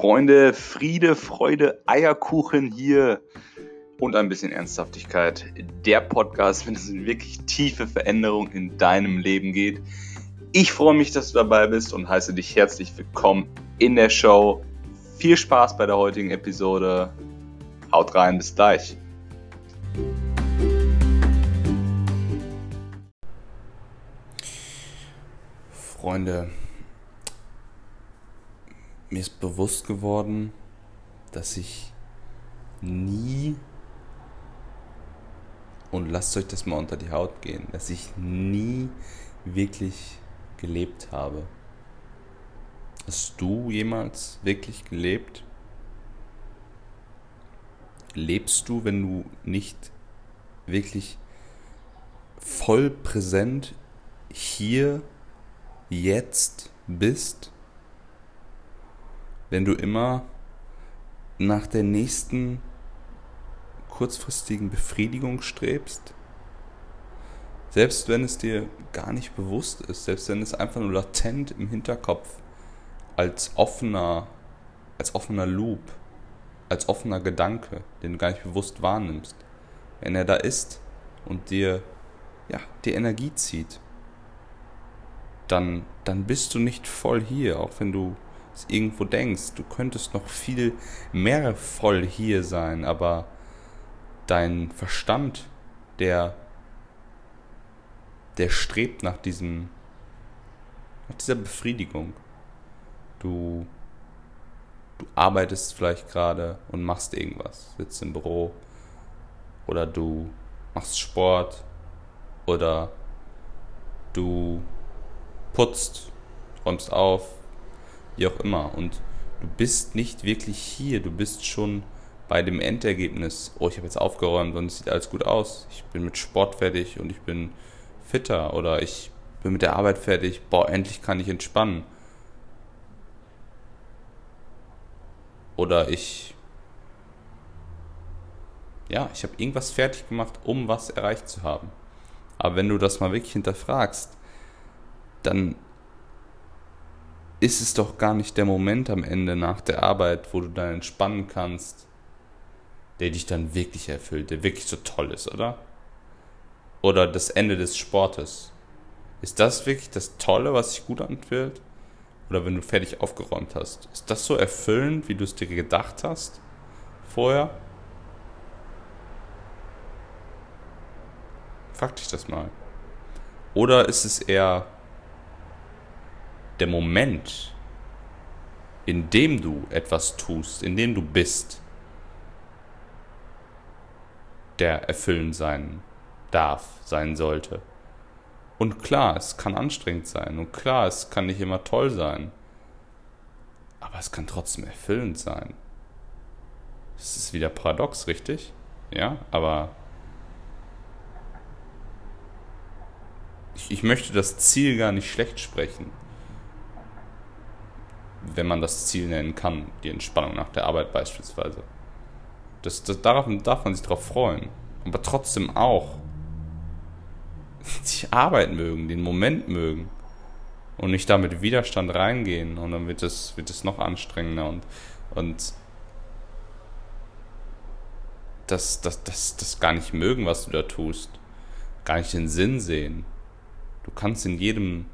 Freunde, Friede, Freude, Eierkuchen hier und ein bisschen Ernsthaftigkeit. Der Podcast, wenn es in wirklich tiefe Veränderung in deinem Leben geht. Ich freue mich, dass du dabei bist und heiße dich herzlich willkommen in der Show. Viel Spaß bei der heutigen Episode. Haut rein, bis gleich. Freunde, mir ist bewusst geworden, dass ich nie, und lasst euch das mal unter die Haut gehen, dass ich nie wirklich gelebt habe. Hast du jemals wirklich gelebt? Lebst du, wenn du nicht wirklich voll präsent hier, jetzt bist? Wenn du immer nach der nächsten kurzfristigen Befriedigung strebst, selbst wenn es dir gar nicht bewusst ist, selbst wenn es einfach nur latent im Hinterkopf als offener, als offener Loop, als offener Gedanke, den du gar nicht bewusst wahrnimmst, wenn er da ist und dir ja, die Energie zieht, dann, dann bist du nicht voll hier, auch wenn du irgendwo denkst, du könntest noch viel mehr voll hier sein, aber dein Verstand, der, der strebt nach diesem, nach dieser Befriedigung. Du, du arbeitest vielleicht gerade und machst irgendwas, sitzt im Büro oder du machst Sport oder du putzt, räumst auf, wie auch immer. Und du bist nicht wirklich hier, du bist schon bei dem Endergebnis, oh, ich habe jetzt aufgeräumt und es sieht alles gut aus, ich bin mit Sport fertig und ich bin fitter oder ich bin mit der Arbeit fertig, boah, endlich kann ich entspannen. Oder ich, ja, ich habe irgendwas fertig gemacht, um was erreicht zu haben. Aber wenn du das mal wirklich hinterfragst, dann ist es doch gar nicht der Moment am Ende nach der Arbeit, wo du dann entspannen kannst, der dich dann wirklich erfüllt, der wirklich so toll ist, oder? Oder das Ende des Sportes. Ist das wirklich das Tolle, was sich gut anfühlt? Oder wenn du fertig aufgeräumt hast? Ist das so erfüllend, wie du es dir gedacht hast vorher? Frag dich das mal. Oder ist es eher der Moment, in dem du etwas tust, in dem du bist, der erfüllend sein darf, sein sollte. Und klar, es kann anstrengend sein und klar, es kann nicht immer toll sein, aber es kann trotzdem erfüllend sein. Das ist wieder paradox, richtig? Ja, aber ich, ich möchte das Ziel gar nicht schlecht sprechen wenn man das Ziel nennen kann, die Entspannung nach der Arbeit beispielsweise. Das, das, darauf darf man sich darauf freuen. Aber trotzdem auch die Arbeit mögen, den Moment mögen und nicht da mit Widerstand reingehen und dann wird es, wird es noch anstrengender und, und das, das, das, das gar nicht mögen, was du da tust, gar nicht den Sinn sehen. Du kannst in jedem,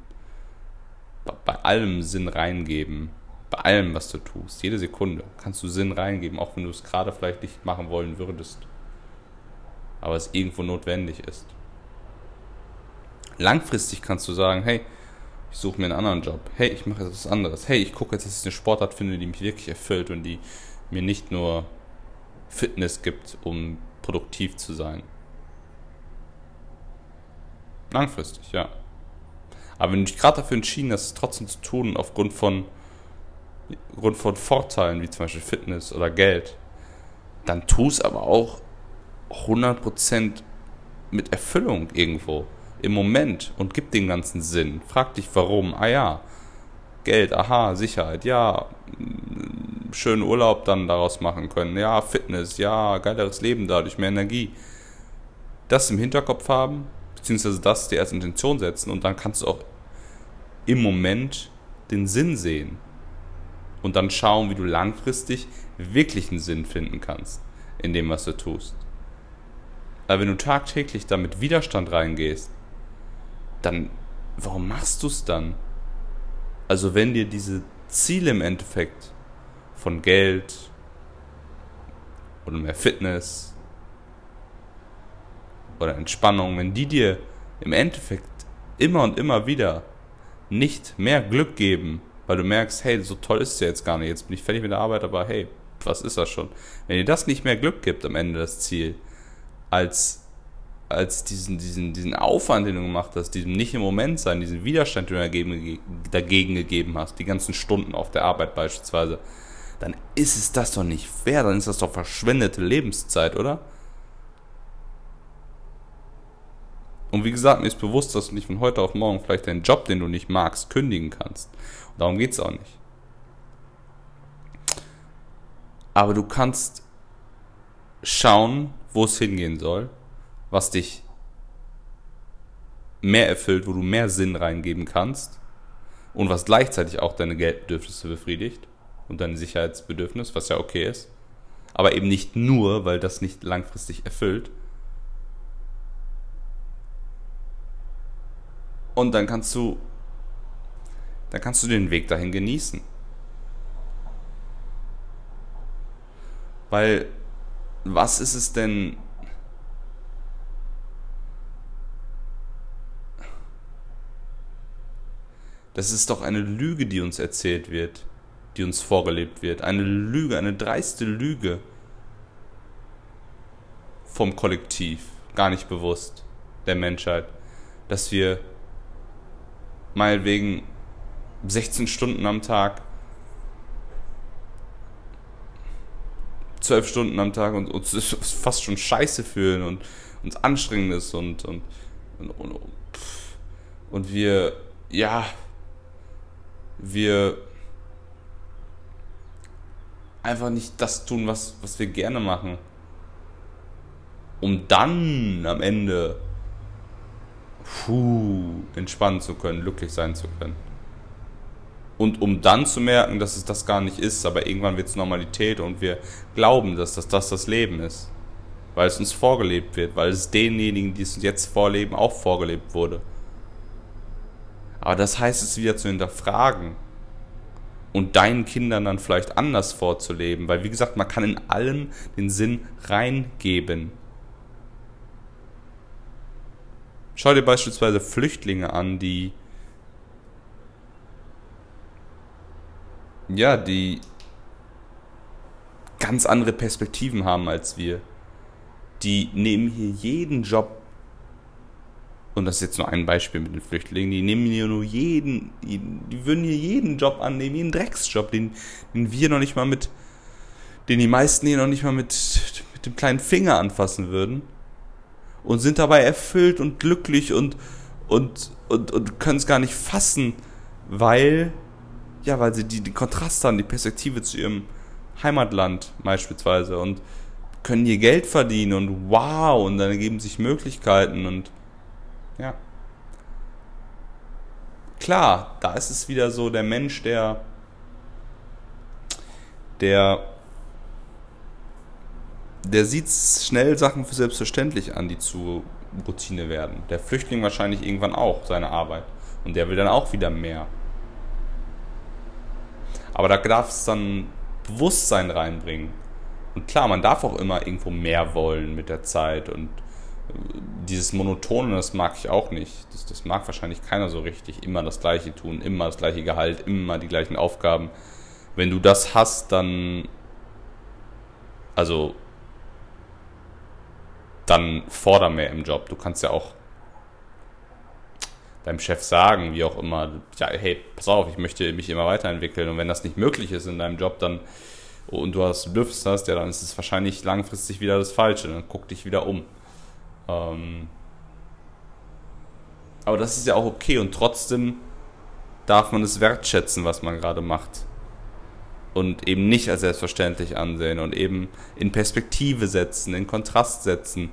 bei allem Sinn reingeben bei allem, was du tust, jede Sekunde, kannst du Sinn reingeben, auch wenn du es gerade vielleicht nicht machen wollen würdest. Aber es irgendwo notwendig ist. Langfristig kannst du sagen, hey, ich suche mir einen anderen Job. Hey, ich mache etwas anderes. Hey, ich gucke jetzt, dass ich eine Sportart finde, die mich wirklich erfüllt und die mir nicht nur Fitness gibt, um produktiv zu sein. Langfristig, ja. Aber wenn du dich gerade dafür entschieden hast, es trotzdem zu tun, aufgrund von Grund von Vorteilen, wie zum Beispiel Fitness oder Geld, dann tu es aber auch 100% mit Erfüllung irgendwo, im Moment und gib den ganzen Sinn. Frag dich warum. Ah ja, Geld, aha, Sicherheit, ja, schönen Urlaub dann daraus machen können, ja, Fitness, ja, geileres Leben dadurch, mehr Energie. Das im Hinterkopf haben, beziehungsweise das dir als Intention setzen und dann kannst du auch im Moment den Sinn sehen Und dann schauen, wie du langfristig wirklichen Sinn finden kannst in dem, was du tust. Aber wenn du tagtäglich da mit Widerstand reingehst, dann warum machst du es dann? Also wenn dir diese Ziele im Endeffekt von Geld oder mehr Fitness oder Entspannung, wenn die dir im Endeffekt immer und immer wieder nicht mehr Glück geben, weil du merkst, hey, so toll ist es ja jetzt gar nicht, jetzt bin ich fertig mit der Arbeit, aber hey, was ist das schon? Wenn dir das nicht mehr Glück gibt am Ende das Ziel, als, als diesen, diesen, diesen Aufwand, den du gemacht hast, diesem nicht im Moment sein, diesen Widerstand, den du dagegen, dagegen gegeben hast, die ganzen Stunden auf der Arbeit beispielsweise, dann ist es das doch nicht fair, dann ist das doch verschwendete Lebenszeit, oder? Und wie gesagt, mir ist bewusst, dass du nicht von heute auf morgen vielleicht deinen Job, den du nicht magst, kündigen kannst. Und darum geht es auch nicht. Aber du kannst schauen, wo es hingehen soll, was dich mehr erfüllt, wo du mehr Sinn reingeben kannst und was gleichzeitig auch deine Geldbedürfnisse befriedigt und dein Sicherheitsbedürfnis, was ja okay ist. Aber eben nicht nur, weil das nicht langfristig erfüllt, Und dann kannst du, dann kannst du den Weg dahin genießen. Weil, was ist es denn, Das ist doch eine Lüge, die uns erzählt wird, die uns vorgelebt wird. Eine Lüge, eine dreiste Lüge vom Kollektiv, gar nicht bewusst, der Menschheit, dass wir meinetwegen 16 Stunden am Tag, 12 Stunden am Tag und uns fast schon scheiße fühlen und uns anstrengend ist und, und, und, und, und wir, ja, wir einfach nicht das tun, was, was wir gerne machen. Um dann am Ende puh, entspannen zu können, glücklich sein zu können. Und um dann zu merken, dass es das gar nicht ist, aber irgendwann wird es Normalität und wir glauben, dass das, das das Leben ist. Weil es uns vorgelebt wird, weil es denjenigen, die es uns jetzt vorleben, auch vorgelebt wurde. Aber das heißt es wieder zu hinterfragen und deinen Kindern dann vielleicht anders vorzuleben, weil wie gesagt, man kann in allem den Sinn reingeben. Schau dir beispielsweise Flüchtlinge an, die ja, die ganz andere Perspektiven haben als wir. Die nehmen hier jeden Job, und das ist jetzt nur ein Beispiel mit den Flüchtlingen, die nehmen hier nur jeden, die würden hier jeden Job annehmen, jeden Drecksjob, den, den wir noch nicht mal mit, den die meisten hier noch nicht mal mit, mit dem kleinen Finger anfassen würden und sind dabei erfüllt und glücklich und, und, und, und können es gar nicht fassen, weil, ja, weil sie die, die Kontraste haben, die Perspektive zu ihrem Heimatland beispielsweise und können ihr Geld verdienen und wow, und dann ergeben sich Möglichkeiten und ja. Klar, da ist es wieder so der Mensch, der, der der sieht schnell Sachen für selbstverständlich an, die zu Routine werden. Der Flüchtling wahrscheinlich irgendwann auch seine Arbeit. Und der will dann auch wieder mehr. Aber da darf es dann Bewusstsein reinbringen. Und klar, man darf auch immer irgendwo mehr wollen mit der Zeit. Und äh, dieses Monotone, das mag ich auch nicht. Das, das mag wahrscheinlich keiner so richtig. Immer das Gleiche tun, immer das gleiche Gehalt, immer die gleichen Aufgaben. Wenn du das hast, dann. Also dann forder mehr im Job. Du kannst ja auch deinem Chef sagen, wie auch immer, ja, hey, pass auf, ich möchte mich immer weiterentwickeln und wenn das nicht möglich ist in deinem Job, dann und du hast Bedürfnis hast, ja, dann ist es wahrscheinlich langfristig wieder das Falsche, dann guck dich wieder um. Ähm aber das ist ja auch okay und trotzdem darf man es wertschätzen, was man gerade macht und eben nicht als selbstverständlich ansehen und eben in Perspektive setzen, in Kontrast setzen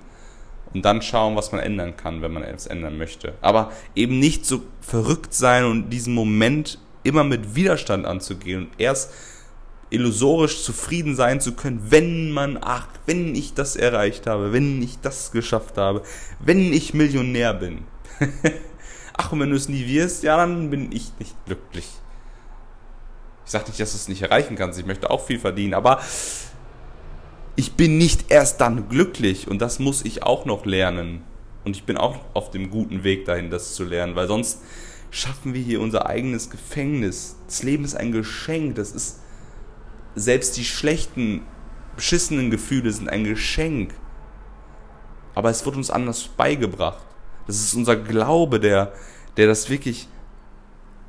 und dann schauen, was man ändern kann, wenn man es ändern möchte. Aber eben nicht so verrückt sein und diesen Moment immer mit Widerstand anzugehen und erst illusorisch zufrieden sein zu können, wenn man, ach, wenn ich das erreicht habe, wenn ich das geschafft habe, wenn ich Millionär bin. ach, und wenn du es nie wirst, ja, dann bin ich nicht glücklich. Ich sage nicht, dass du es nicht erreichen kannst, ich möchte auch viel verdienen, aber ich bin nicht erst dann glücklich und das muss ich auch noch lernen. Und ich bin auch auf dem guten Weg dahin, das zu lernen, weil sonst schaffen wir hier unser eigenes Gefängnis. Das Leben ist ein Geschenk, das ist selbst die schlechten, beschissenen Gefühle sind ein Geschenk. Aber es wird uns anders beigebracht. Das ist unser Glaube, der, der das wirklich,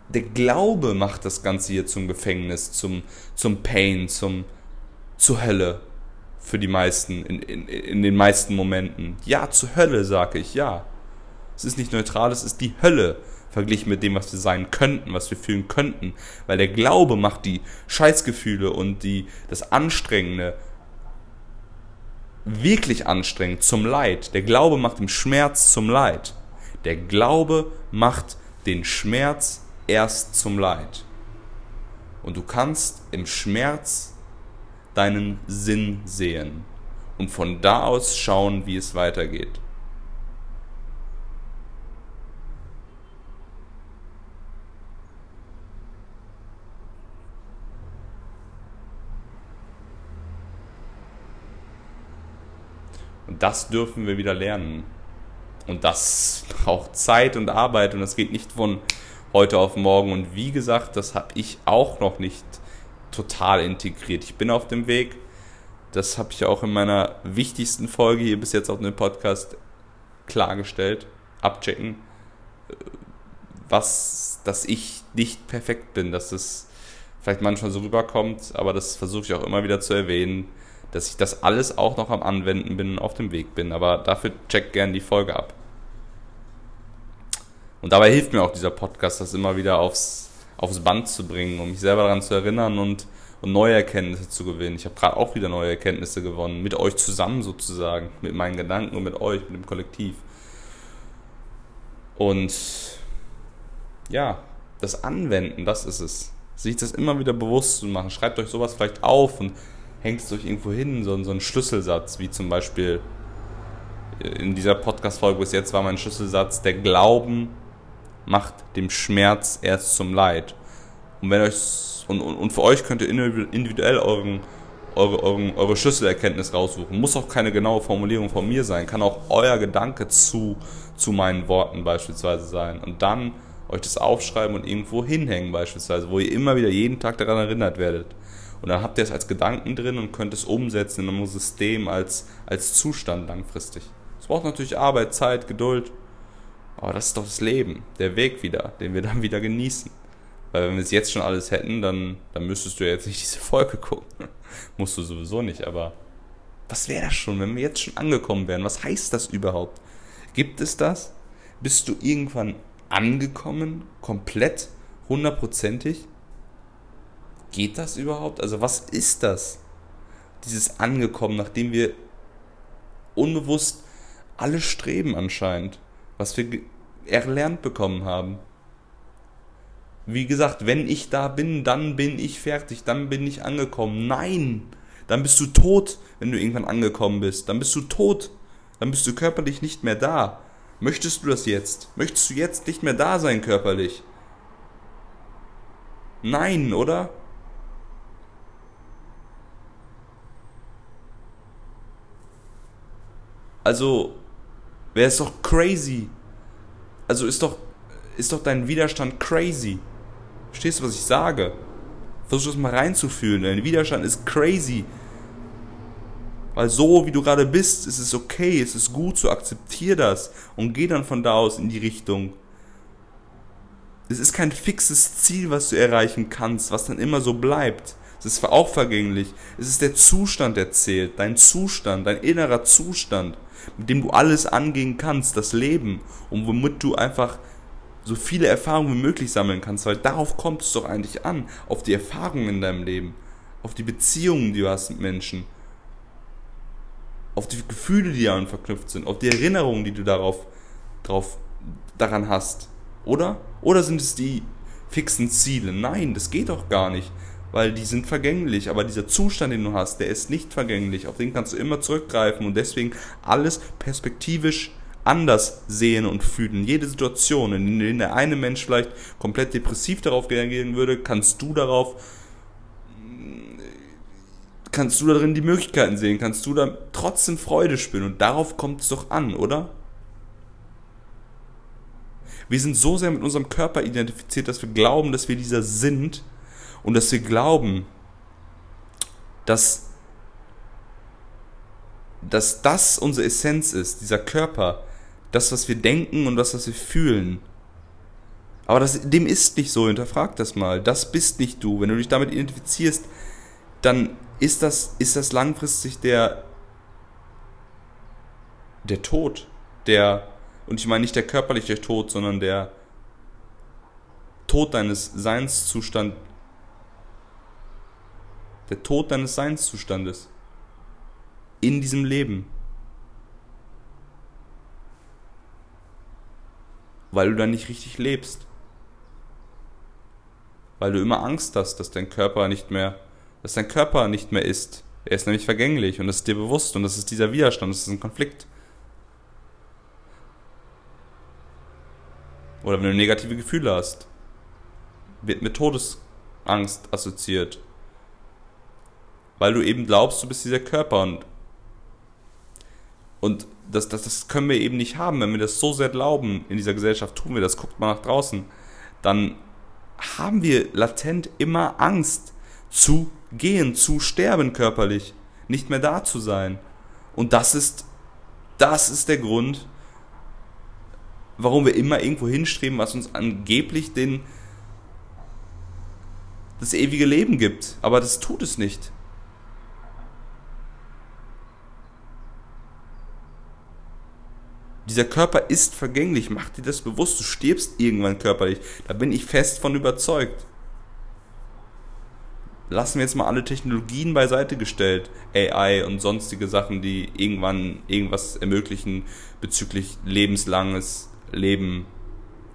der Glaube macht das Ganze hier zum Gefängnis, zum, zum Pain, zum, zur Hölle für die meisten, in, in, in den meisten Momenten. Ja, zur Hölle, sage ich, ja. Es ist nicht neutral, es ist die Hölle verglichen mit dem, was wir sein könnten, was wir fühlen könnten. Weil der Glaube macht die Scheißgefühle und die, das Anstrengende wirklich anstrengend zum Leid. Der Glaube macht den Schmerz zum Leid. Der Glaube macht den Schmerz erst zum Leid. Und du kannst im Schmerz deinen Sinn sehen und von da aus schauen, wie es weitergeht. Und das dürfen wir wieder lernen. Und das braucht Zeit und Arbeit und das geht nicht von heute auf morgen. Und wie gesagt, das habe ich auch noch nicht total integriert. Ich bin auf dem Weg. Das habe ich auch in meiner wichtigsten Folge hier bis jetzt auf dem Podcast klargestellt. Abchecken, was, dass ich nicht perfekt bin, dass es vielleicht manchmal so rüberkommt, aber das versuche ich auch immer wieder zu erwähnen, dass ich das alles auch noch am Anwenden bin auf dem Weg bin. Aber dafür check gern die Folge ab. Und dabei hilft mir auch dieser Podcast, das immer wieder aufs aufs Band zu bringen, um mich selber daran zu erinnern und, und neue Erkenntnisse zu gewinnen. Ich habe gerade auch wieder neue Erkenntnisse gewonnen, mit euch zusammen sozusagen, mit meinen Gedanken und mit euch, mit dem Kollektiv. Und ja, das Anwenden, das ist es. Sich das immer wieder bewusst zu machen. Schreibt euch sowas vielleicht auf und hängt es euch irgendwo hin, so, so ein Schlüsselsatz, wie zum Beispiel in dieser Podcast-Folge bis jetzt war mein Schlüsselsatz, der Glauben macht dem Schmerz erst zum Leid. Und wenn euch und, und, und für euch könnt ihr individuell euren, eure, euren, eure Schlüsselerkenntnis raussuchen. Muss auch keine genaue Formulierung von mir sein, kann auch euer Gedanke zu, zu meinen Worten beispielsweise sein. Und dann euch das aufschreiben und irgendwo hinhängen beispielsweise, wo ihr immer wieder jeden Tag daran erinnert werdet. Und dann habt ihr es als Gedanken drin und könnt es umsetzen in einem System als, als Zustand langfristig. Es braucht natürlich Arbeit, Zeit, Geduld, aber das ist doch das Leben, der Weg wieder, den wir dann wieder genießen. Weil wenn wir es jetzt schon alles hätten, dann, dann müsstest du ja jetzt nicht diese Folge gucken. Musst du sowieso nicht, aber was wäre das schon, wenn wir jetzt schon angekommen wären? Was heißt das überhaupt? Gibt es das? Bist du irgendwann angekommen, komplett, hundertprozentig? Geht das überhaupt? Also was ist das? Dieses Angekommen, nachdem wir unbewusst alle streben anscheinend, was wir erlernt bekommen haben. Wie gesagt, wenn ich da bin, dann bin ich fertig, dann bin ich angekommen. Nein, dann bist du tot, wenn du irgendwann angekommen bist. Dann bist du tot. Dann bist du körperlich nicht mehr da. Möchtest du das jetzt? Möchtest du jetzt nicht mehr da sein körperlich? Nein, oder? Also, wäre es doch crazy, also ist doch, ist doch dein Widerstand crazy. Verstehst du, was ich sage? Versuch das mal reinzufühlen. Dein Widerstand ist crazy. Weil so wie du gerade bist, ist es okay, es ist gut, so akzeptier das und geh dann von da aus in die Richtung. Es ist kein fixes Ziel, was du erreichen kannst, was dann immer so bleibt. Es ist auch vergänglich. Es ist der Zustand, der zählt. Dein Zustand, dein innerer Zustand mit dem du alles angehen kannst, das Leben, und womit du einfach so viele Erfahrungen wie möglich sammeln kannst, weil darauf kommt es doch eigentlich an, auf die Erfahrungen in deinem Leben, auf die Beziehungen, die du hast mit Menschen, auf die Gefühle, die daran verknüpft sind, auf die Erinnerungen, die du darauf, drauf, daran hast. Oder? Oder sind es die fixen Ziele? Nein, das geht doch gar nicht. Weil die sind vergänglich. Aber dieser Zustand, den du hast, der ist nicht vergänglich. Auf den kannst du immer zurückgreifen und deswegen alles perspektivisch anders sehen und fühlen. Jede Situation, in der der eine Mensch vielleicht komplett depressiv darauf reagieren würde, kannst du darauf kannst du darin die Möglichkeiten sehen, kannst du da trotzdem Freude spüren und darauf kommt es doch an, oder? Wir sind so sehr mit unserem Körper identifiziert, dass wir glauben, dass wir dieser sind und dass wir glauben, dass, dass das unsere Essenz ist, dieser Körper, das, was wir denken und das, was wir fühlen. Aber das, dem ist nicht so, hinterfrag das mal. Das bist nicht du. Wenn du dich damit identifizierst, dann ist das, ist das langfristig der, der Tod, der, und ich meine nicht der körperliche Tod, sondern der Tod deines Seinszustands, der Tod deines Seinszustandes in diesem Leben. Weil du dann nicht richtig lebst. Weil du immer Angst hast, dass dein Körper nicht mehr dass dein Körper nicht mehr ist. Er ist nämlich vergänglich und das ist dir bewusst und das ist dieser Widerstand, das ist ein Konflikt. Oder wenn du negative Gefühle hast, wird mit Todesangst assoziiert. Weil du eben glaubst, du bist dieser Körper und, und das, das, das können wir eben nicht haben, wenn wir das so sehr glauben, in dieser Gesellschaft tun wir das, guckt mal nach draußen, dann haben wir latent immer Angst zu gehen, zu sterben körperlich, nicht mehr da zu sein. Und das ist, das ist der Grund, warum wir immer irgendwo hinstreben, was uns angeblich den, das ewige Leben gibt. Aber das tut es nicht. Dieser Körper ist vergänglich, mach dir das bewusst, du stirbst irgendwann körperlich. Da bin ich fest von überzeugt lassen wir jetzt mal alle Technologien beiseite gestellt, AI und sonstige Sachen, die irgendwann irgendwas ermöglichen bezüglich lebenslanges Leben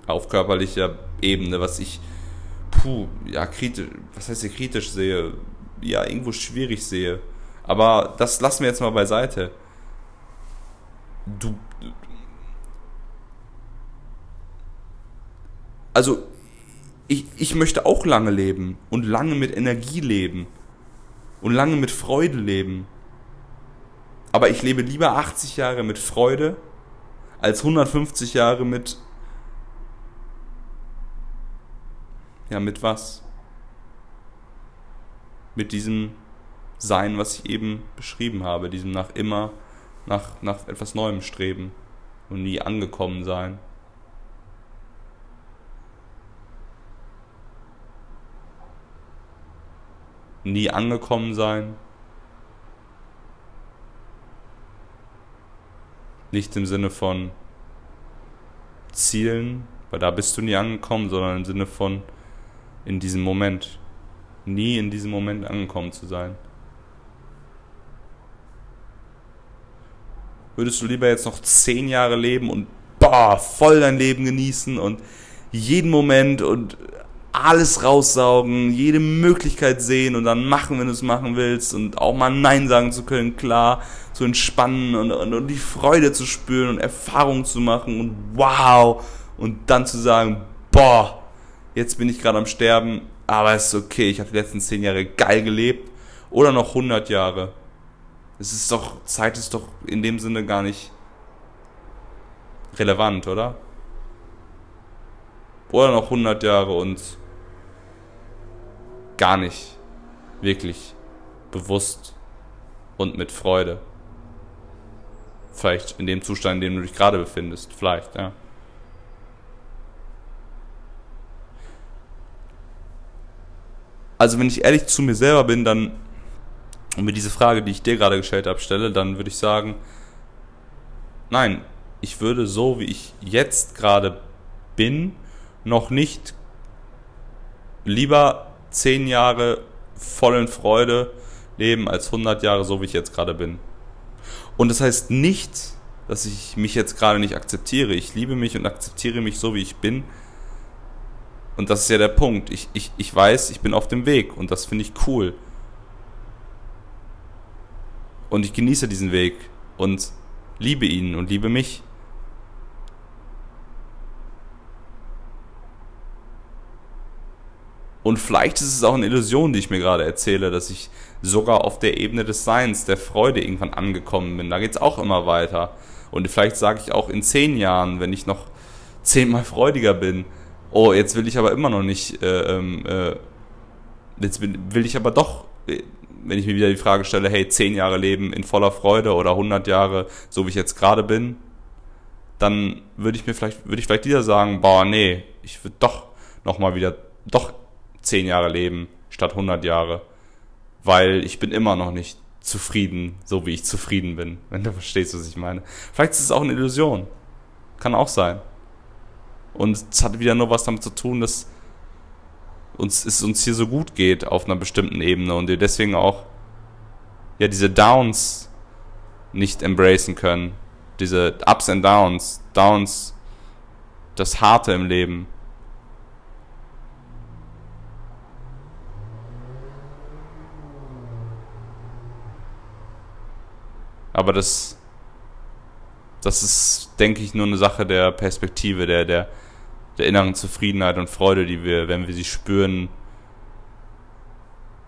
auf körperlicher Ebene, was ich, puh, ja, kritisch, was heißt hier kritisch sehe, ja, irgendwo schwierig sehe. Aber das lassen wir jetzt mal beiseite. Du. Also, ich, ich möchte auch lange leben und lange mit Energie leben und lange mit Freude leben. Aber ich lebe lieber 80 Jahre mit Freude als 150 Jahre mit... Ja, mit was? Mit diesem Sein, was ich eben beschrieben habe, diesem nach immer, nach, nach etwas Neuem streben und nie angekommen sein. Nie angekommen sein. Nicht im Sinne von Zielen, weil da bist du nie angekommen, sondern im Sinne von in diesem Moment. Nie in diesem Moment angekommen zu sein. Würdest du lieber jetzt noch zehn Jahre leben und boah, voll dein Leben genießen und jeden Moment und alles raussaugen, jede Möglichkeit sehen und dann machen, wenn du es machen willst und auch mal Nein sagen zu können, klar, zu entspannen und, und, und die Freude zu spüren und Erfahrungen zu machen und wow und dann zu sagen, boah, jetzt bin ich gerade am Sterben, aber es ist okay, ich habe die letzten zehn Jahre geil gelebt oder noch 100 Jahre. Es ist doch, Zeit ist doch in dem Sinne gar nicht relevant, oder? Oder noch 100 Jahre und gar nicht wirklich bewusst und mit Freude. Vielleicht in dem Zustand, in dem du dich gerade befindest. Vielleicht, ja. Also wenn ich ehrlich zu mir selber bin, dann und mir diese Frage, die ich dir gerade gestellt habe, stelle, dann würde ich sagen, nein, ich würde so, wie ich jetzt gerade bin, noch nicht lieber zehn Jahre voll in Freude leben als 100 Jahre so, wie ich jetzt gerade bin. Und das heißt nicht, dass ich mich jetzt gerade nicht akzeptiere. Ich liebe mich und akzeptiere mich so, wie ich bin. Und das ist ja der Punkt. Ich, ich, ich weiß, ich bin auf dem Weg und das finde ich cool. Und ich genieße diesen Weg und liebe ihn und liebe mich. Und vielleicht ist es auch eine Illusion, die ich mir gerade erzähle, dass ich sogar auf der Ebene des Seins, der Freude irgendwann angekommen bin. Da geht es auch immer weiter. Und vielleicht sage ich auch in zehn Jahren, wenn ich noch zehnmal freudiger bin, oh, jetzt will ich aber immer noch nicht, äh, ähm, äh, jetzt will ich aber doch, äh, wenn ich mir wieder die Frage stelle, hey, zehn Jahre leben in voller Freude oder 100 Jahre, so wie ich jetzt gerade bin, dann würde ich mir vielleicht, würde ich vielleicht wieder sagen, boah, nee, ich würde doch nochmal wieder, doch zehn Jahre leben statt 100 Jahre, weil ich bin immer noch nicht zufrieden, so wie ich zufrieden bin, wenn du verstehst, was ich meine. Vielleicht ist es auch eine Illusion. Kann auch sein. Und es hat wieder nur was damit zu tun, dass uns, es uns hier so gut geht auf einer bestimmten Ebene und wir deswegen auch ja diese Downs nicht embracen können. Diese Ups and Downs, Downs, das Harte im Leben. Aber das, das ist, denke ich, nur eine Sache der Perspektive, der, der, der inneren Zufriedenheit und Freude, die wir, wenn wir sie spüren,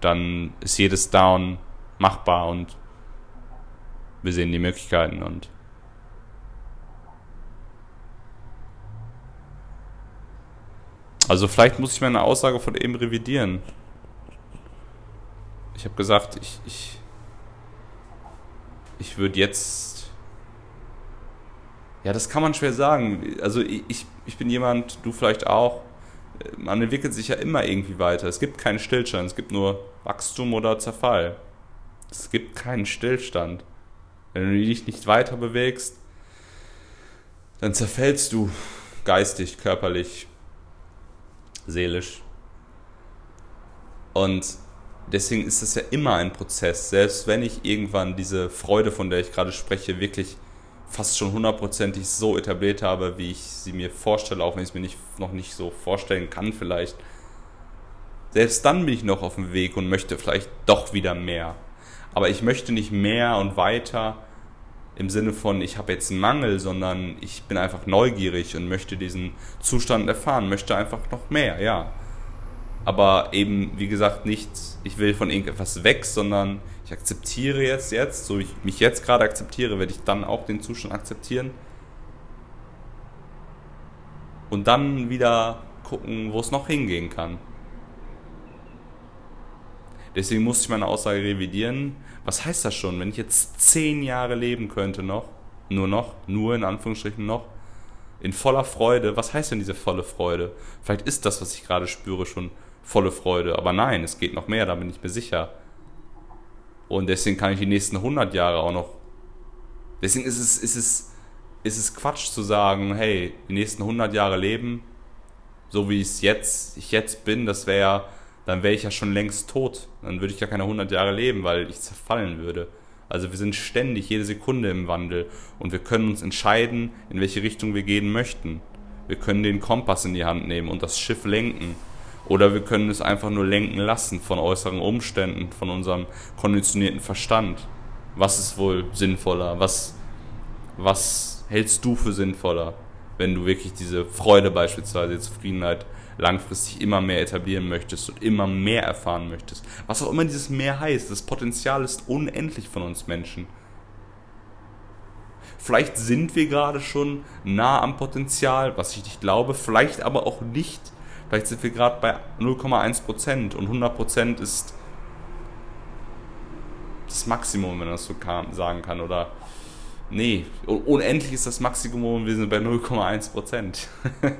dann ist jedes Down machbar und wir sehen die Möglichkeiten und also vielleicht muss ich meine Aussage von eben revidieren. Ich habe gesagt, ich, ich ich würde jetzt. Ja, das kann man schwer sagen. Also ich, ich bin jemand, du vielleicht auch. Man entwickelt sich ja immer irgendwie weiter. Es gibt keinen Stillstand, es gibt nur Wachstum oder Zerfall. Es gibt keinen Stillstand. Wenn du dich nicht weiter bewegst, dann zerfällst du geistig, körperlich, seelisch. Und deswegen ist das ja immer ein Prozess. Selbst wenn ich irgendwann diese Freude, von der ich gerade spreche, wirklich fast schon hundertprozentig so etabliert habe, wie ich sie mir vorstelle, auch wenn ich es mir nicht, noch nicht so vorstellen kann vielleicht. Selbst dann bin ich noch auf dem Weg und möchte vielleicht doch wieder mehr. Aber ich möchte nicht mehr und weiter im Sinne von, ich habe jetzt einen Mangel, sondern ich bin einfach neugierig und möchte diesen Zustand erfahren, möchte einfach noch mehr, ja aber eben, wie gesagt, nicht, ich will von irgendetwas weg, sondern ich akzeptiere jetzt, jetzt, so wie ich mich jetzt gerade akzeptiere, werde ich dann auch den Zustand akzeptieren. Und dann wieder gucken, wo es noch hingehen kann. Deswegen muss ich meine Aussage revidieren. Was heißt das schon, wenn ich jetzt zehn Jahre leben könnte noch, nur noch, nur in Anführungsstrichen noch, in voller Freude, was heißt denn diese volle Freude? Vielleicht ist das, was ich gerade spüre, schon volle Freude. Aber nein, es geht noch mehr, da bin ich mir sicher. Und deswegen kann ich die nächsten 100 Jahre auch noch. Deswegen ist es, ist es, ist es Quatsch zu sagen, hey, die nächsten 100 Jahre leben, so wie es jetzt, ich jetzt bin, das wäre dann wäre ich ja schon längst tot. Dann würde ich ja keine 100 Jahre leben, weil ich zerfallen würde. Also wir sind ständig jede Sekunde im Wandel und wir können uns entscheiden, in welche Richtung wir gehen möchten. Wir können den Kompass in die Hand nehmen und das Schiff lenken. Oder wir können es einfach nur lenken lassen von äußeren Umständen, von unserem konditionierten Verstand. Was ist wohl sinnvoller? Was, was hältst du für sinnvoller, wenn du wirklich diese Freude beispielsweise, die Zufriedenheit langfristig immer mehr etablieren möchtest und immer mehr erfahren möchtest? Was auch immer dieses mehr heißt, das Potenzial ist unendlich von uns Menschen. Vielleicht sind wir gerade schon nah am Potenzial, was ich nicht glaube, vielleicht aber auch nicht Vielleicht sind wir gerade bei 0,1% und 100% ist das Maximum, wenn man das so sagen kann. Oder nee, unendlich ist das Maximum und wir sind bei 0,1%.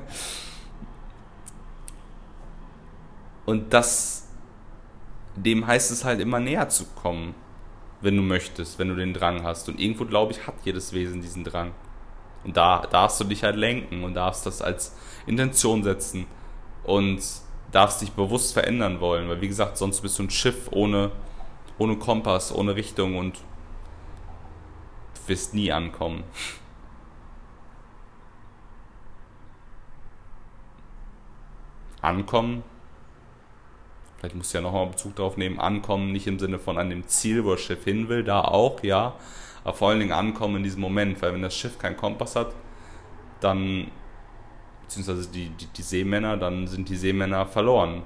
und das, dem heißt es halt immer näher zu kommen, wenn du möchtest, wenn du den Drang hast. Und irgendwo, glaube ich, hat jedes Wesen diesen Drang. Und da darfst du dich halt lenken und darfst das als Intention setzen und darfst dich bewusst verändern wollen, weil wie gesagt, sonst bist du ein Schiff ohne, ohne Kompass, ohne Richtung und du wirst nie ankommen. ankommen. Vielleicht muss ich ja nochmal Bezug darauf nehmen. Ankommen nicht im Sinne von an dem Ziel, wo das Schiff hin will, da auch, ja. Aber vor allen Dingen ankommen in diesem Moment, weil wenn das Schiff keinen Kompass hat, dann, beziehungsweise die, die, die Seemänner, dann sind die Seemänner verloren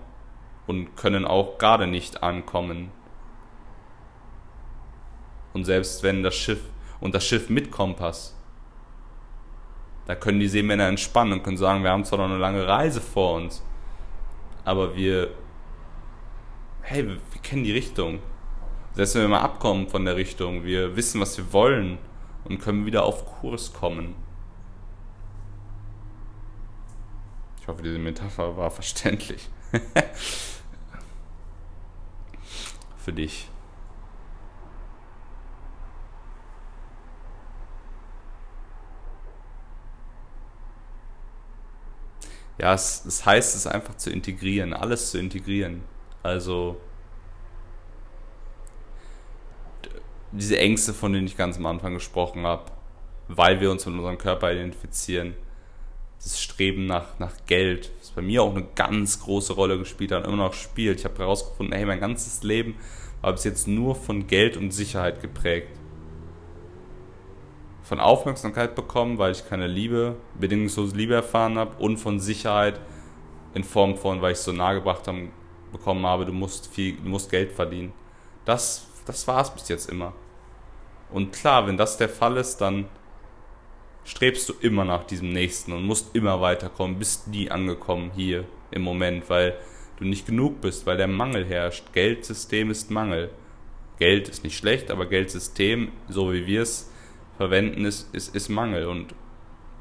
und können auch gerade nicht ankommen. Und selbst wenn das Schiff und das Schiff mit Kompass, da können die Seemänner entspannen und können sagen, wir haben zwar noch eine lange Reise vor uns, aber wir, hey, wir, wir kennen die Richtung. Selbst wenn wir mal abkommen von der Richtung, wir wissen, was wir wollen und können wieder auf Kurs kommen. Ich hoffe, diese Metapher war verständlich. Für dich. Ja, es, es heißt es einfach zu integrieren, alles zu integrieren. Also diese Ängste, von denen ich ganz am Anfang gesprochen habe, weil wir uns mit unserem Körper identifizieren, das Streben nach, nach Geld, das bei mir auch eine ganz große Rolle gespielt hat und immer noch spielt. Ich habe herausgefunden, hey, mein ganzes Leben war bis jetzt nur von Geld und Sicherheit geprägt. Von Aufmerksamkeit bekommen, weil ich keine Liebe, bedingungslose Liebe erfahren habe und von Sicherheit in Form von, weil ich es so nahegebracht habe, bekommen habe, du musst viel, du musst Geld verdienen. Das, das war es bis jetzt immer. Und klar, wenn das der Fall ist, dann strebst du immer nach diesem nächsten und musst immer weiterkommen, bist nie angekommen hier im Moment, weil du nicht genug bist, weil der Mangel herrscht. Geldsystem ist Mangel. Geld ist nicht schlecht, aber Geldsystem, so wie wir es verwenden, ist, ist, ist Mangel. Und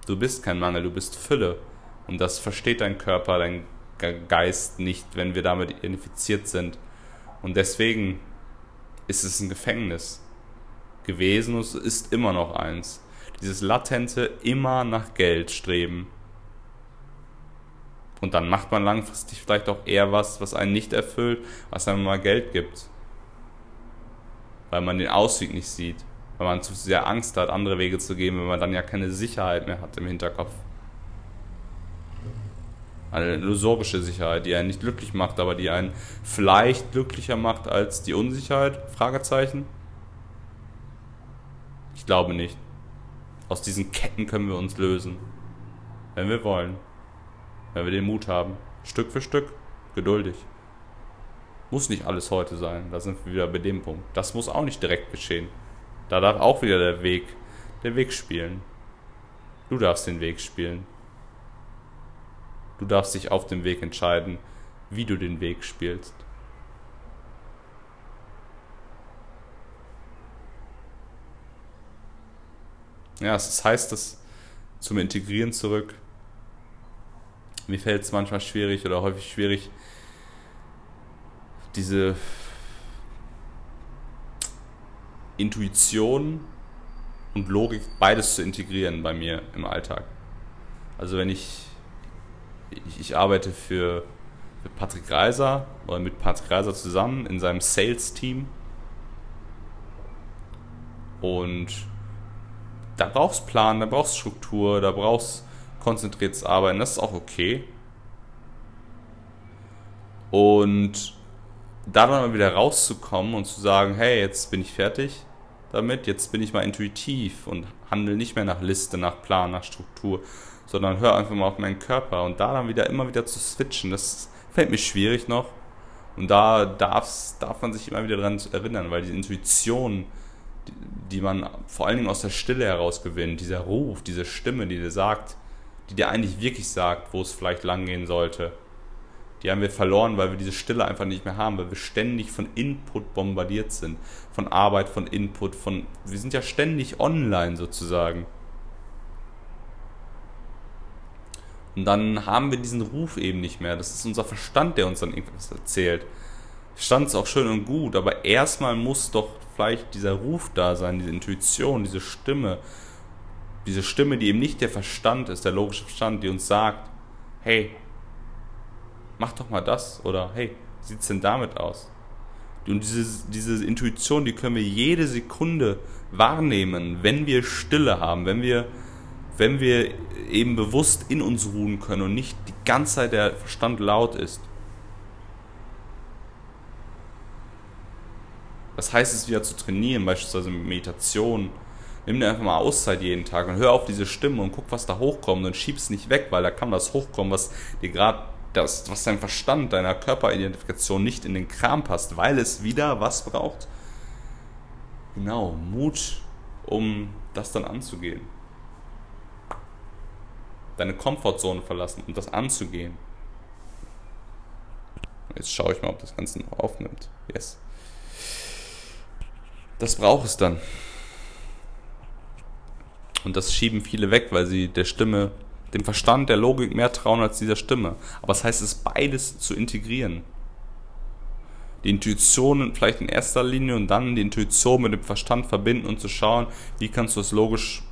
du bist kein Mangel, du bist Fülle. Und das versteht dein Körper, dein Geist nicht, wenn wir damit identifiziert sind. Und deswegen ist es ein Gefängnis gewesen und es ist immer noch eins. Dieses latente immer nach Geld streben. Und dann macht man langfristig vielleicht auch eher was, was einen nicht erfüllt, was einem mal Geld gibt. Weil man den Ausweg nicht sieht. Weil man zu sehr Angst hat, andere Wege zu gehen, wenn man dann ja keine Sicherheit mehr hat im Hinterkopf. Eine illusorische Sicherheit, die einen nicht glücklich macht, aber die einen vielleicht glücklicher macht als die Unsicherheit? Fragezeichen. Ich glaube nicht. Aus diesen Ketten können wir uns lösen. Wenn wir wollen. Wenn wir den Mut haben. Stück für Stück. Geduldig. Muss nicht alles heute sein. Da sind wir wieder bei dem Punkt. Das muss auch nicht direkt geschehen. Da darf auch wieder der Weg, der Weg spielen. Du darfst den Weg spielen. Du darfst dich auf dem Weg entscheiden, wie du den Weg spielst. Ja, es heißt das zum Integrieren zurück. Mir fällt es manchmal schwierig oder häufig schwierig, diese Intuition und Logik beides zu integrieren bei mir im Alltag. Also wenn ich, ich, ich arbeite für, für Patrick Reiser oder mit Patrick Reiser zusammen in seinem Sales-Team und da brauchst Plan, da brauchst Struktur, da brauchst konzentriertes Arbeiten, das ist auch okay. Und da dann mal wieder rauszukommen und zu sagen, hey, jetzt bin ich fertig damit, jetzt bin ich mal intuitiv und handle nicht mehr nach Liste, nach Plan, nach Struktur, sondern hör einfach mal auf meinen Körper und da dann wieder immer wieder zu switchen, das fällt mir schwierig noch. Und da darf man sich immer wieder dran erinnern, weil die Intuition, die man vor allen Dingen aus der Stille heraus gewinnt, dieser Ruf, diese Stimme, die dir sagt, die dir eigentlich wirklich sagt, wo es vielleicht langgehen sollte, die haben wir verloren, weil wir diese Stille einfach nicht mehr haben, weil wir ständig von Input bombardiert sind, von Arbeit, von Input, von wir sind ja ständig online sozusagen. Und dann haben wir diesen Ruf eben nicht mehr. Das ist unser Verstand, der uns dann irgendwas erzählt. Verstand ist auch schön und gut, aber erstmal muss doch vielleicht dieser Ruf da sein, diese Intuition, diese Stimme, diese Stimme, die eben nicht der Verstand ist, der logische Verstand, die uns sagt, hey, mach doch mal das oder hey, wie sieht's denn damit aus? Und diese, diese Intuition, die können wir jede Sekunde wahrnehmen, wenn wir Stille haben, wenn wir wenn wir eben bewusst in uns ruhen können und nicht die ganze Zeit der Verstand laut ist. Das heißt es wieder zu trainieren, beispielsweise mit Meditation. Nimm dir einfach mal Auszeit jeden Tag und hör auf diese Stimme und guck, was da hochkommt und schieb's nicht weg, weil da kann das hochkommen, was dir gerade das, was dein Verstand, deiner Körperidentifikation nicht in den Kram passt, weil es wieder was braucht. Genau, Mut, um das dann anzugehen. Deine Komfortzone verlassen, um das anzugehen. Jetzt schaue ich mal, ob das Ganze noch aufnimmt. Yes. Das braucht es dann. Und das schieben viele weg, weil sie der Stimme, dem Verstand, der Logik mehr trauen als dieser Stimme. Aber das heißt es, beides zu integrieren. Die Intuition vielleicht in erster Linie und dann die Intuition mit dem Verstand verbinden und zu schauen, wie kannst du es logisch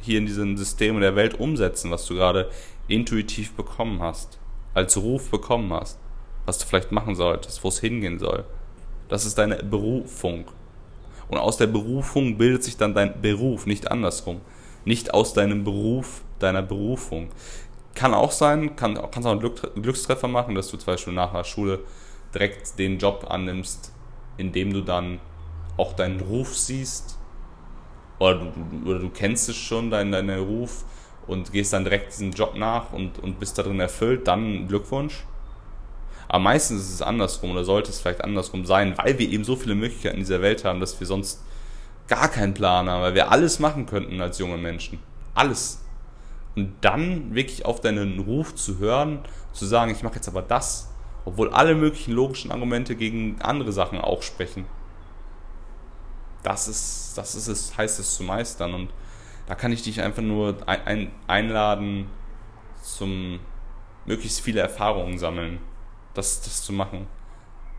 hier in diesem System der Welt umsetzen, was du gerade intuitiv bekommen hast, als Ruf bekommen hast, was du vielleicht machen solltest, wo es hingehen soll. Das ist deine Berufung. Und aus der Berufung bildet sich dann dein Beruf, nicht andersrum. Nicht aus deinem Beruf, deiner Berufung. Kann auch sein, kann, kannst auch einen Glückstreffer machen, dass du zum Beispiel nach der Schule direkt den Job annimmst, indem du dann auch deinen Ruf siehst. Oder du, oder du kennst es schon, deinen, deinen Ruf, und gehst dann direkt diesem Job nach und, und bist darin erfüllt, dann Glückwunsch. Aber meistens ist es andersrum oder sollte es vielleicht andersrum sein, weil wir eben so viele Möglichkeiten in dieser Welt haben, dass wir sonst gar keinen Plan haben, weil wir alles machen könnten als junge Menschen. Alles. Und dann wirklich auf deinen Ruf zu hören, zu sagen, ich mache jetzt aber das, obwohl alle möglichen logischen Argumente gegen andere Sachen auch sprechen. Das ist, das ist es, heißt es zu meistern. Und da kann ich dich einfach nur ein, einladen, zum möglichst viele Erfahrungen sammeln das, das zu machen.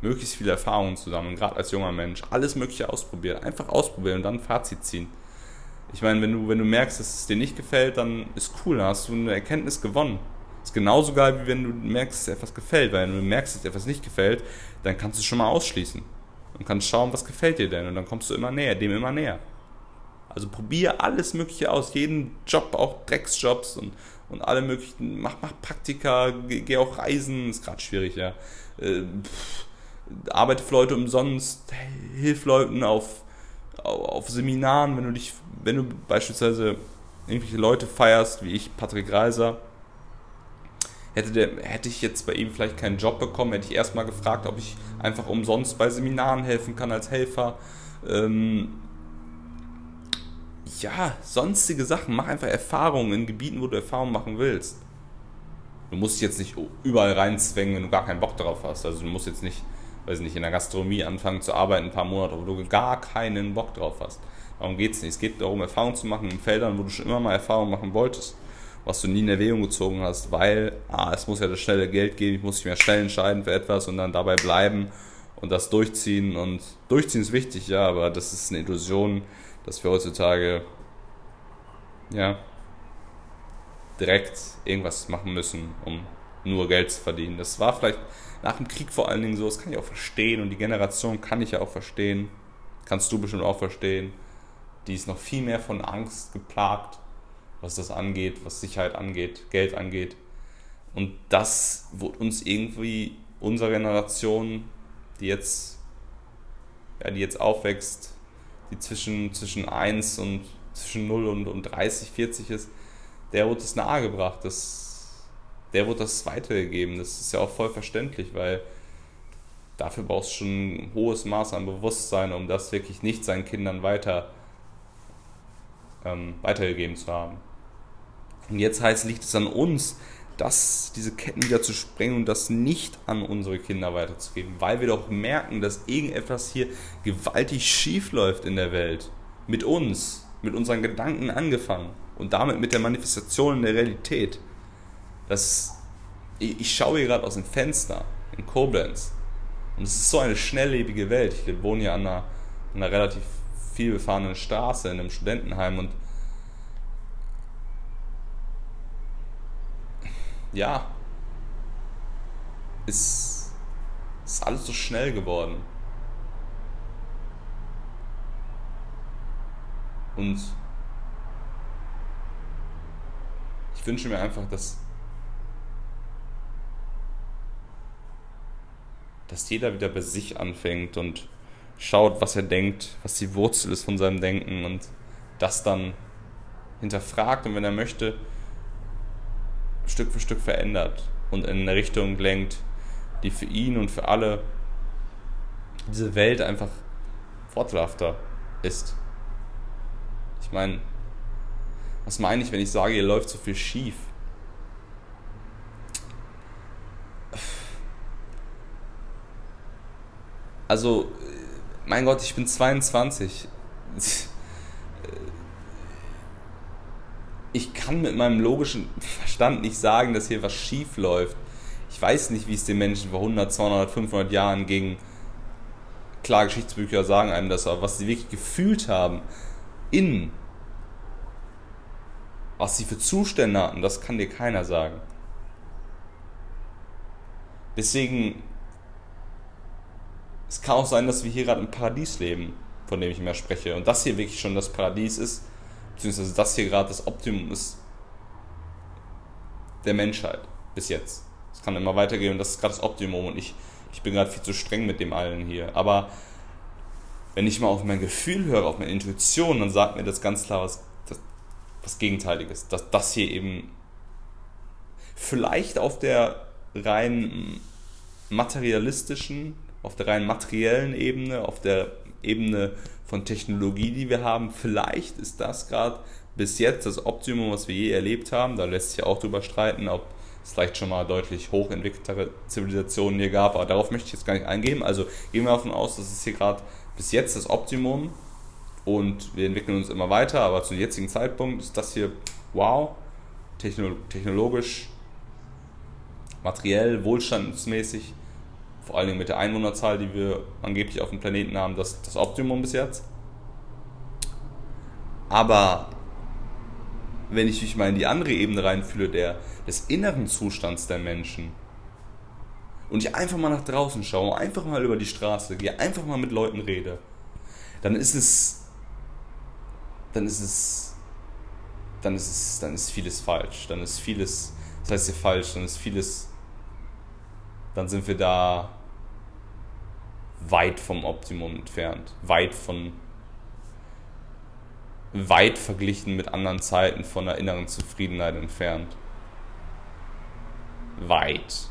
Möglichst viele Erfahrungen zu sammeln, gerade als junger Mensch. Alles Mögliche ausprobieren. Einfach ausprobieren und dann ein Fazit ziehen. Ich meine, wenn du, wenn du merkst, dass es dir nicht gefällt, dann ist cool, dann hast du eine Erkenntnis gewonnen. Ist genauso geil, wie wenn du merkst, dass etwas gefällt. Weil wenn du merkst, dass etwas nicht gefällt, dann kannst du es schon mal ausschließen. Und kannst schauen, was gefällt dir denn. Und dann kommst du immer näher, dem immer näher. Also probier alles Mögliche aus, jeden Job, auch Drecksjobs und, und alle möglichen, mach, mach Praktika, geh, geh auch reisen, ist gerade schwierig, ja. Äh, arbeite für Leute umsonst, hilf Leuten auf, auf Seminaren, wenn du dich, wenn du beispielsweise irgendwelche Leute feierst, wie ich, Patrick Reiser, hätte, der, hätte ich jetzt bei ihm vielleicht keinen Job bekommen, hätte ich erstmal gefragt, ob ich einfach umsonst bei Seminaren helfen kann als Helfer. Ähm, ja, sonstige Sachen. Mach einfach Erfahrungen in Gebieten, wo du Erfahrungen machen willst. Du musst jetzt nicht überall reinzwängen, wenn du gar keinen Bock darauf hast. Also du musst jetzt nicht, weiß nicht, in der Gastronomie anfangen zu arbeiten ein paar Monate, wo du gar keinen Bock drauf hast. Darum geht es nicht. Es geht darum, Erfahrungen zu machen in Feldern, wo du schon immer mal Erfahrungen machen wolltest. Was du nie in Erwägung gezogen hast, weil, ah, es muss ja das schnelle Geld geben, ich muss mich mehr schnell entscheiden für etwas und dann dabei bleiben und das durchziehen. Und durchziehen ist wichtig, ja, aber das ist eine Illusion, dass wir heutzutage ja direkt irgendwas machen müssen, um nur Geld zu verdienen. Das war vielleicht nach dem Krieg vor allen Dingen so, das kann ich auch verstehen und die Generation kann ich ja auch verstehen, kannst du bestimmt auch verstehen. Die ist noch viel mehr von Angst geplagt, was das angeht, was Sicherheit angeht, Geld angeht. Und das wurde uns irgendwie, unserer Generation, die jetzt, ja, die jetzt aufwächst, die zwischen, zwischen 1 und zwischen 0 und, und 30, 40 ist, der wird es nahegebracht. Das, der wird das weitergegeben. Das ist ja auch voll verständlich, weil dafür brauchst du schon ein hohes Maß an Bewusstsein, um das wirklich nicht seinen Kindern weiter, ähm, weitergegeben zu haben. Und jetzt heißt, liegt es an uns, das, diese Ketten wieder zu sprengen und das nicht an unsere Kinder weiterzugeben, weil wir doch merken, dass irgendetwas hier gewaltig schief läuft in der Welt. Mit uns, mit unseren Gedanken angefangen und damit mit der Manifestation in der Realität. Das, ich, ich schaue hier gerade aus dem Fenster in Koblenz und es ist so eine schnelllebige Welt. Ich wohne hier an einer, einer relativ viel befahrenen Straße in einem Studentenheim und ja, ist, ist alles so schnell geworden. Und wünsche mir einfach, dass, dass jeder wieder bei sich anfängt und schaut, was er denkt, was die Wurzel ist von seinem Denken und das dann hinterfragt und wenn er möchte, Stück für Stück verändert und in eine Richtung lenkt, die für ihn und für alle diese Welt einfach vorteilhafter ist. Ich meine, was meine ich, wenn ich sage, hier läuft so viel schief? Also, mein Gott, ich bin 22. Ich kann mit meinem logischen Verstand nicht sagen, dass hier was schief läuft. Ich weiß nicht, wie es den Menschen vor 100, 200, 500 Jahren ging. Klar, Geschichtsbücher sagen einem das, aber was sie wirklich gefühlt haben, innen, was sie für Zustände hatten, das kann dir keiner sagen. Deswegen es kann auch sein, dass wir hier gerade im Paradies leben, von dem ich immer spreche. Und das hier wirklich schon das Paradies ist, beziehungsweise das hier gerade das Optimum ist der Menschheit bis jetzt. Es kann immer weitergehen und das ist gerade das Optimum und ich, ich bin gerade viel zu streng mit dem allen hier. Aber wenn ich mal auf mein Gefühl höre, auf meine Intuition, dann sagt mir das ganz klar was, das, was Gegenteiliges. Dass das hier eben vielleicht auf der rein materialistischen auf der rein materiellen Ebene, auf der Ebene von Technologie, die wir haben. Vielleicht ist das gerade bis jetzt das Optimum, was wir je erlebt haben. Da lässt sich auch drüber streiten, ob es vielleicht schon mal deutlich hochentwickeltere Zivilisationen hier gab, aber darauf möchte ich jetzt gar nicht eingehen. Also gehen wir davon aus, dass es hier gerade bis jetzt das Optimum und wir entwickeln uns immer weiter, aber zum jetzigen Zeitpunkt ist das hier wow, technologisch, materiell, wohlstandsmäßig vor allen Dingen mit der Einwohnerzahl, die wir angeblich auf dem Planeten haben, das, das Optimum bis jetzt. Aber wenn ich mich mal in die andere Ebene reinfühle, der, des inneren Zustands der Menschen, und ich einfach mal nach draußen schaue, einfach mal über die Straße gehe, einfach mal mit Leuten rede, dann ist es, dann ist es, dann ist es, dann ist vieles falsch, dann ist vieles, das heißt hier falsch, dann ist vieles, dann sind wir da weit vom Optimum entfernt, weit von weit verglichen mit anderen Zeiten von einer inneren Zufriedenheit entfernt. Weit.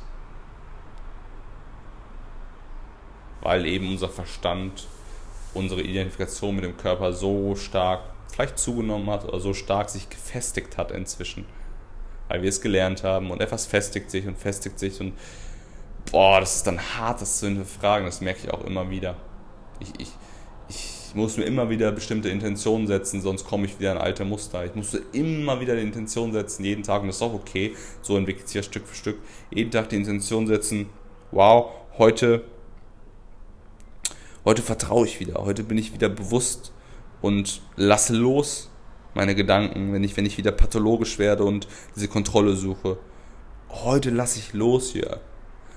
Weil eben unser Verstand unsere Identifikation mit dem Körper so stark vielleicht zugenommen hat oder so stark sich gefestigt hat inzwischen. Weil wir es gelernt haben und etwas festigt sich und festigt sich und boah, das ist dann hart, das zu hinterfragen. Das merke ich auch immer wieder. Ich, ich, ich muss mir immer wieder bestimmte Intentionen setzen, sonst komme ich wieder in alte Muster. Ich musste immer wieder die Intention setzen, jeden Tag, und das ist auch okay. So entwickelt sich ja Stück für Stück. Jeden Tag die Intention setzen, wow, heute, heute vertraue ich wieder, heute bin ich wieder bewusst und lasse los meine Gedanken, wenn ich, wenn ich wieder pathologisch werde und diese Kontrolle suche. Heute lasse ich los hier.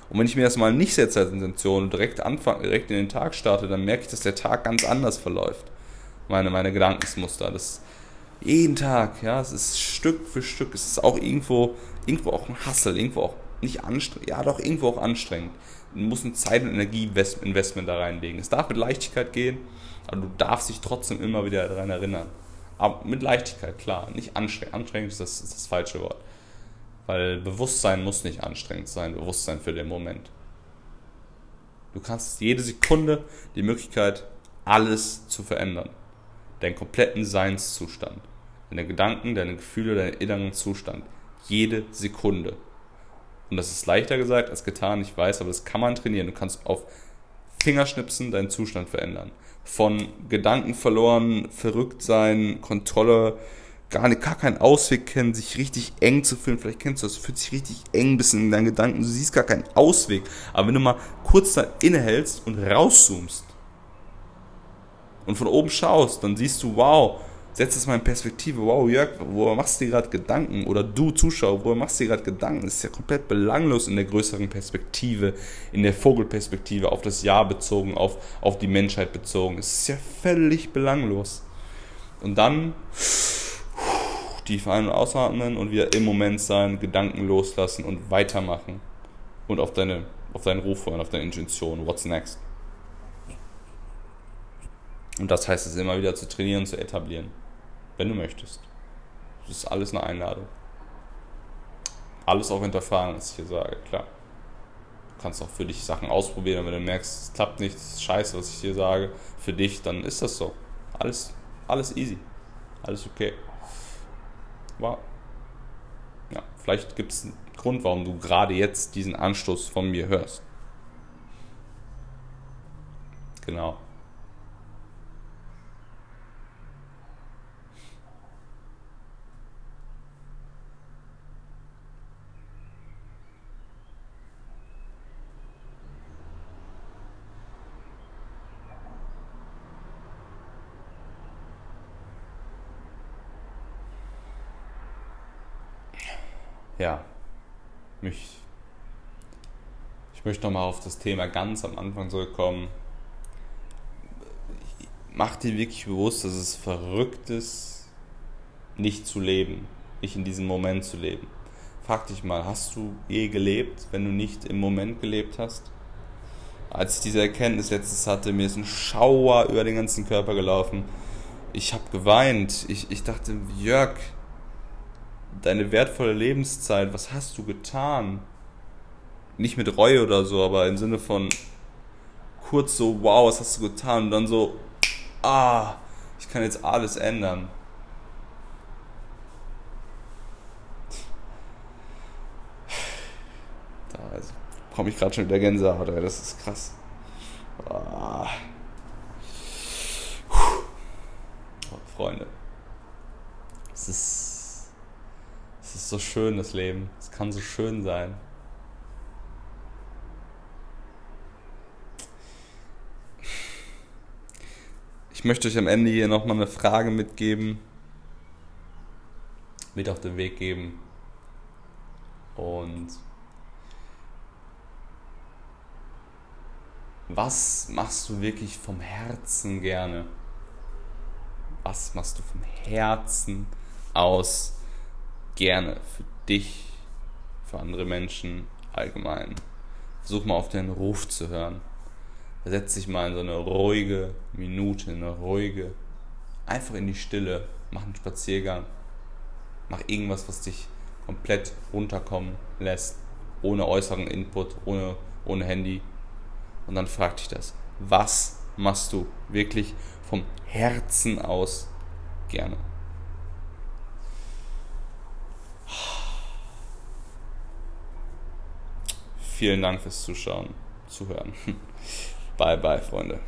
Und wenn ich mir das mal nicht setze als Intention und direkt anfange, direkt in den Tag starte, dann merke ich, dass der Tag ganz anders verläuft. Meine, meine Gedankensmuster. Das jeden Tag, ja, es ist Stück für Stück. Es ist auch irgendwo, irgendwo auch ein Hassel, irgendwo auch nicht anstrengend, ja doch irgendwo auch anstrengend. Du musst ein Zeit- und Energieinvestment da reinlegen. Es darf mit Leichtigkeit gehen, aber du darfst dich trotzdem immer wieder daran erinnern. Aber mit Leichtigkeit, klar. Nicht anstrengend. Anstrengend ist das, ist das falsche Wort. Weil Bewusstsein muss nicht anstrengend sein, Bewusstsein für den Moment. Du kannst jede Sekunde die Möglichkeit, alles zu verändern. Deinen kompletten Seinszustand. Deine Gedanken, deine Gefühle, deinen inneren Zustand. Jede Sekunde. Und das ist leichter gesagt als getan, ich weiß, aber das kann man trainieren. Du kannst auf Fingerschnipsen deinen Zustand verändern. Von Gedanken verloren, verrückt sein, Kontrolle, gar, nicht, gar keinen Ausweg kennen, sich richtig eng zu fühlen. Vielleicht kennst du das, du fühlst dich richtig eng ein bisschen in deinen Gedanken, du siehst gar keinen Ausweg. Aber wenn du mal kurz da innehältst und rauszoomst und von oben schaust, dann siehst du, wow, setz das mal in Perspektive, wow, Jörg, worüber machst du dir gerade Gedanken? Oder du Zuschauer, worüber machst du dir gerade Gedanken? Das ist ja komplett belanglos in der größeren Perspektive, in der Vogelperspektive, auf das Jahr bezogen, auf, auf die Menschheit bezogen. Es ist ja völlig belanglos. Und dann tief ein- und ausatmen und wieder im Moment sein, Gedanken loslassen und weitermachen. Und auf deine, auf deinen Ruf hören, auf deine Intuition. What's next? Und das heißt es immer wieder zu trainieren, zu etablieren. Wenn du möchtest. Das ist alles eine Einladung. Alles auch hinterfragen, was ich hier sage, klar. Du kannst auch für dich Sachen ausprobieren, wenn du merkst, es klappt nicht, es ist scheiße, was ich hier sage, für dich, dann ist das so. Alles, alles easy. Alles okay. Wow. Ja, vielleicht gibt es einen Grund, warum du gerade jetzt diesen Anstoß von mir hörst. Genau. ja, mich, ich möchte nochmal auf das Thema ganz am Anfang zurückkommen. Mach dir wirklich bewusst, dass es verrückt ist, nicht zu leben, nicht in diesem Moment zu leben. Frag dich mal, hast du je gelebt, wenn du nicht im Moment gelebt hast? Als ich diese Erkenntnis letztes hatte, mir ist ein Schauer über den ganzen Körper gelaufen. Ich habe geweint. Ich, ich dachte, Jörg, deine wertvolle Lebenszeit, was hast du getan? Nicht mit Reue oder so, aber im Sinne von kurz so, wow, was hast du getan? Und dann so, ah, ich kann jetzt alles ändern. Da also, komme ich gerade schon wieder Gänsehaut, ey, das ist krass. Ah. Oh, Freunde, es ist es ist so schön, das Leben. Es kann so schön sein. Ich möchte euch am Ende hier nochmal eine Frage mitgeben, mit auf den Weg geben. Und was machst du wirklich vom Herzen gerne? Was machst du vom Herzen aus gerne für dich, für andere Menschen allgemein. Versuch mal auf deinen Ruf zu hören. Versetz dich mal in so eine ruhige Minute, in eine ruhige, einfach in die Stille, mach einen Spaziergang, mach irgendwas, was dich komplett runterkommen lässt, ohne äußeren Input, ohne, ohne Handy. Und dann frag dich das. Was machst du wirklich vom Herzen aus gerne? Vielen Dank fürs Zuschauen, Zuhören. Bye, bye, Freunde.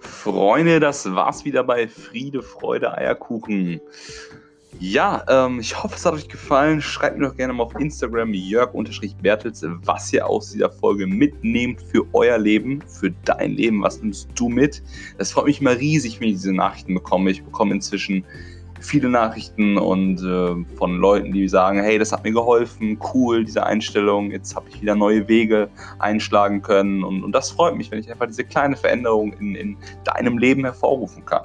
Freunde, das war's wieder bei Friede, Freude, Eierkuchen. Ja, ähm, ich hoffe, es hat euch gefallen. Schreibt mir doch gerne mal auf Instagram jörg-bertels, was ihr aus dieser Folge mitnehmt für euer Leben, für dein Leben. Was nimmst du mit? Das freut mich mal riesig, wenn ich diese Nachrichten bekomme. Ich bekomme inzwischen viele Nachrichten und äh, von Leuten, die sagen, hey, das hat mir geholfen, cool, diese Einstellung, jetzt habe ich wieder neue Wege einschlagen können und, und das freut mich, wenn ich einfach diese kleine Veränderung in, in deinem Leben hervorrufen kann.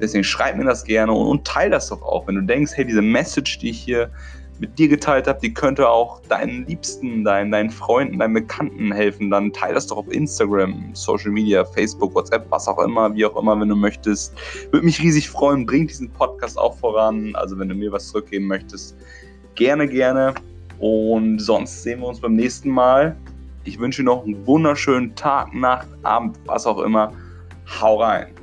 Deswegen schreib mir das gerne und, und teile das doch auch, wenn du denkst, hey, diese Message, die ich hier mit dir geteilt habe, die könnte auch deinen Liebsten, deinen, deinen Freunden, deinen Bekannten helfen, dann teile das doch auf Instagram, Social Media, Facebook, WhatsApp, was auch immer, wie auch immer, wenn du möchtest. Würde mich riesig freuen, bring diesen Podcast auch voran. Also wenn du mir was zurückgeben möchtest, gerne, gerne. Und sonst sehen wir uns beim nächsten Mal. Ich wünsche noch einen wunderschönen Tag, Nacht, Abend, was auch immer. Hau rein.